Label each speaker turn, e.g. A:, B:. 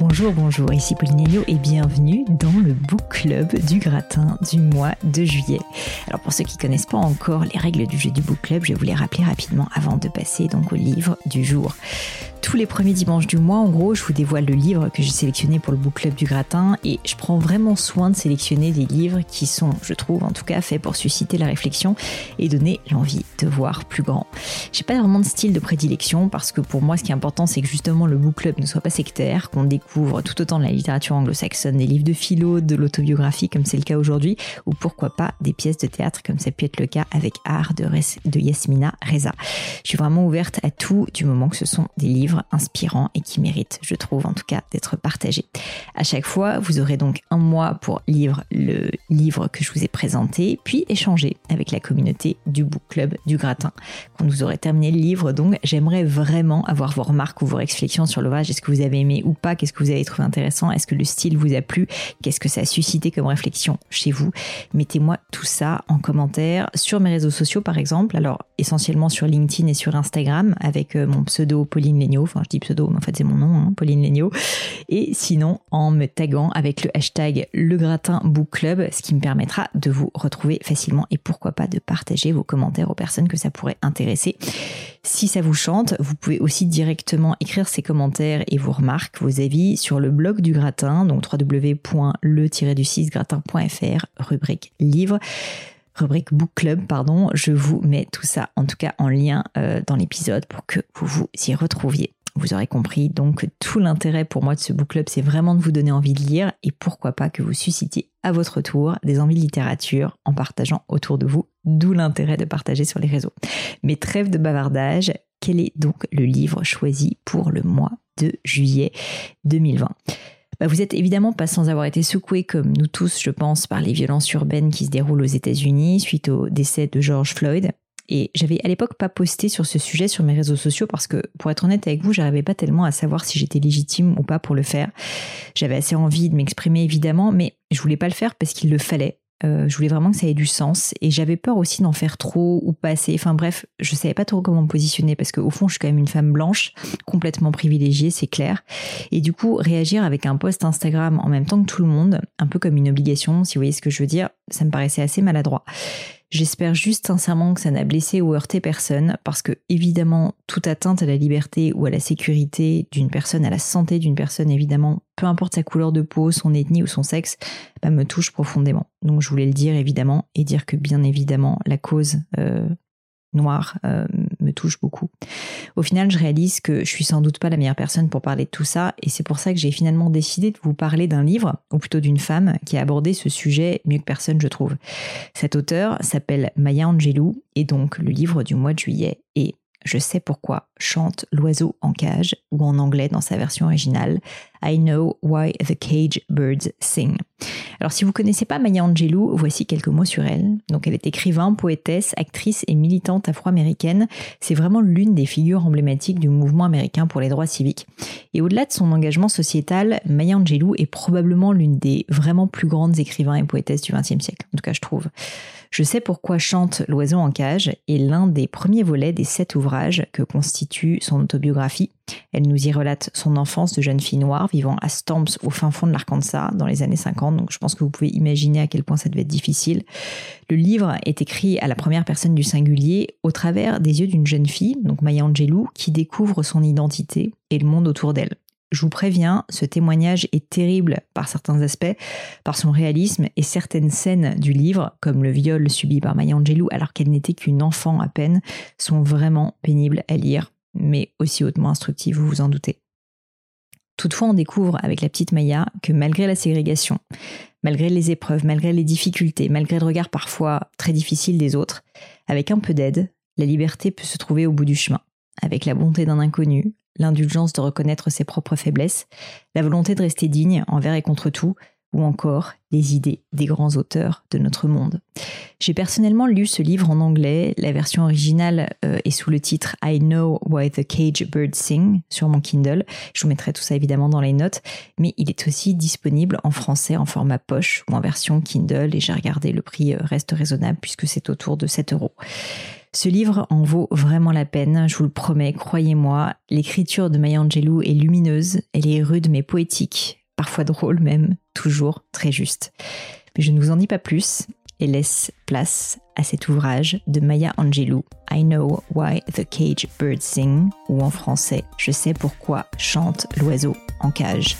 A: Bonjour, bonjour, ici Pauline Elio et bienvenue dans le Book Club du gratin du mois de juillet. Alors pour ceux qui connaissent pas encore les règles du jeu du Book Club, je vais vous les rappeler rapidement avant de passer donc au livre du jour tous les premiers dimanches du mois, en gros, je vous dévoile le livre que j'ai sélectionné pour le book club du gratin et je prends vraiment soin de sélectionner des livres qui sont, je trouve en tout cas, faits pour susciter la réflexion et donner l'envie de voir plus grand. J'ai pas vraiment de style de prédilection parce que pour moi, ce qui est important, c'est que justement le book club ne soit pas sectaire, qu'on découvre tout autant de la littérature anglo-saxonne, des livres de philo, de l'autobiographie comme c'est le cas aujourd'hui, ou pourquoi pas des pièces de théâtre comme ça peut être le cas avec Art de, de Yasmina Reza. Je suis vraiment ouverte à tout du moment que ce sont des livres inspirant et qui mérite, je trouve en tout cas, d'être partagé. À chaque fois, vous aurez donc un mois pour lire le livre que je vous ai présenté, puis échanger avec la communauté du Book Club du Gratin. Quand vous aurez terminé le livre, donc, j'aimerais vraiment avoir vos remarques ou vos réflexions sur l'ouvrage. Est-ce que vous avez aimé ou pas? Qu'est-ce que vous avez trouvé intéressant? Est-ce que le style vous a plu? Qu'est-ce que ça a suscité comme réflexion chez vous? Mettez-moi tout ça en commentaire sur mes réseaux sociaux, par exemple. Alors, essentiellement sur LinkedIn et sur Instagram avec euh, mon pseudo Pauline Enfin je dis pseudo, mais en fait c'est mon nom, hein, Pauline Legnaud, et sinon en me taguant avec le hashtag Le Gratin Book Club, ce qui me permettra de vous retrouver facilement et pourquoi pas de partager vos commentaires aux personnes que ça pourrait intéresser. Si ça vous chante, vous pouvez aussi directement écrire ces commentaires et vos remarques, vos avis sur le blog du gratin, donc www.le-du6gratin.fr, rubrique livre rubrique Book Club, pardon. Je vous mets tout ça, en tout cas en lien euh, dans l'épisode pour que vous vous y retrouviez. Vous aurez compris, donc tout l'intérêt pour moi de ce book club, c'est vraiment de vous donner envie de lire et pourquoi pas que vous suscitiez à votre tour des envies de littérature en partageant autour de vous, d'où l'intérêt de partager sur les réseaux. Mais trêve de bavardage, quel est donc le livre choisi pour le mois de juillet 2020 bah, vous êtes évidemment pas sans avoir été secoué comme nous tous, je pense, par les violences urbaines qui se déroulent aux États-Unis suite au décès de George Floyd. Et j'avais à l'époque pas posté sur ce sujet sur mes réseaux sociaux parce que, pour être honnête avec vous, j'arrivais pas tellement à savoir si j'étais légitime ou pas pour le faire. J'avais assez envie de m'exprimer évidemment, mais je voulais pas le faire parce qu'il le fallait. Euh, je voulais vraiment que ça ait du sens et j'avais peur aussi d'en faire trop ou pas assez. Enfin bref, je savais pas trop comment me positionner parce qu'au fond, je suis quand même une femme blanche, complètement privilégiée, c'est clair. Et du coup, réagir avec un post Instagram en même temps que tout le monde, un peu comme une obligation, si vous voyez ce que je veux dire, ça me paraissait assez maladroit. J'espère juste sincèrement que ça n'a blessé ou heurté personne, parce que évidemment, toute atteinte à la liberté ou à la sécurité d'une personne, à la santé d'une personne, évidemment, peu importe sa couleur de peau, son ethnie ou son sexe, bah, me touche profondément. Donc je voulais le dire évidemment et dire que bien évidemment la cause euh, noir euh, me touche beaucoup. Au final, je réalise que je suis sans doute pas la meilleure personne pour parler de tout ça, et c'est pour ça que j'ai finalement décidé de vous parler d'un livre, ou plutôt d'une femme, qui a abordé ce sujet mieux que personne, je trouve. Cet auteur s'appelle Maya Angelou, et donc le livre du mois de juillet est je sais pourquoi chante l'oiseau en cage, ou en anglais dans sa version originale, I know why the cage birds sing. Alors si vous connaissez pas Maya Angelou, voici quelques mots sur elle. Donc elle est écrivain, poétesse, actrice et militante afro-américaine. C'est vraiment l'une des figures emblématiques du mouvement américain pour les droits civiques. Et au-delà de son engagement sociétal, Maya Angelou est probablement l'une des vraiment plus grandes écrivains et poétesses du XXe siècle. En tout cas, je trouve. Je sais pourquoi chante L'oiseau en cage est l'un des premiers volets des sept ouvrages que constitue son autobiographie. Elle nous y relate son enfance de jeune fille noire vivant à Stamps au fin fond de l'Arkansas dans les années 50, donc je pense que vous pouvez imaginer à quel point ça devait être difficile. Le livre est écrit à la première personne du singulier au travers des yeux d'une jeune fille, donc Maya Angelou, qui découvre son identité et le monde autour d'elle. Je vous préviens, ce témoignage est terrible par certains aspects, par son réalisme et certaines scènes du livre, comme le viol subi par Maya Angelou alors qu'elle n'était qu'une enfant à peine, sont vraiment pénibles à lire, mais aussi hautement instructives, vous vous en doutez. Toutefois, on découvre avec la petite Maya que malgré la ségrégation, malgré les épreuves, malgré les difficultés, malgré le regard parfois très difficile des autres, avec un peu d'aide, la liberté peut se trouver au bout du chemin. Avec la bonté d'un inconnu, l'indulgence de reconnaître ses propres faiblesses, la volonté de rester digne envers et contre tout, ou encore les idées des grands auteurs de notre monde. J'ai personnellement lu ce livre en anglais, la version originale euh, est sous le titre I Know Why the Cage Birds Sing sur mon Kindle, je vous mettrai tout ça évidemment dans les notes, mais il est aussi disponible en français en format poche ou en version Kindle et j'ai regardé le prix euh, reste raisonnable puisque c'est autour de 7 euros. Ce livre en vaut vraiment la peine, je vous le promets, croyez-moi. L'écriture de Maya Angelou est lumineuse, elle est rude mais poétique, parfois drôle même, toujours très juste. Mais je ne vous en dis pas plus et laisse place à cet ouvrage de Maya Angelou, I Know Why the Cage Birds Sing, ou en français, Je sais pourquoi chante l'oiseau en cage.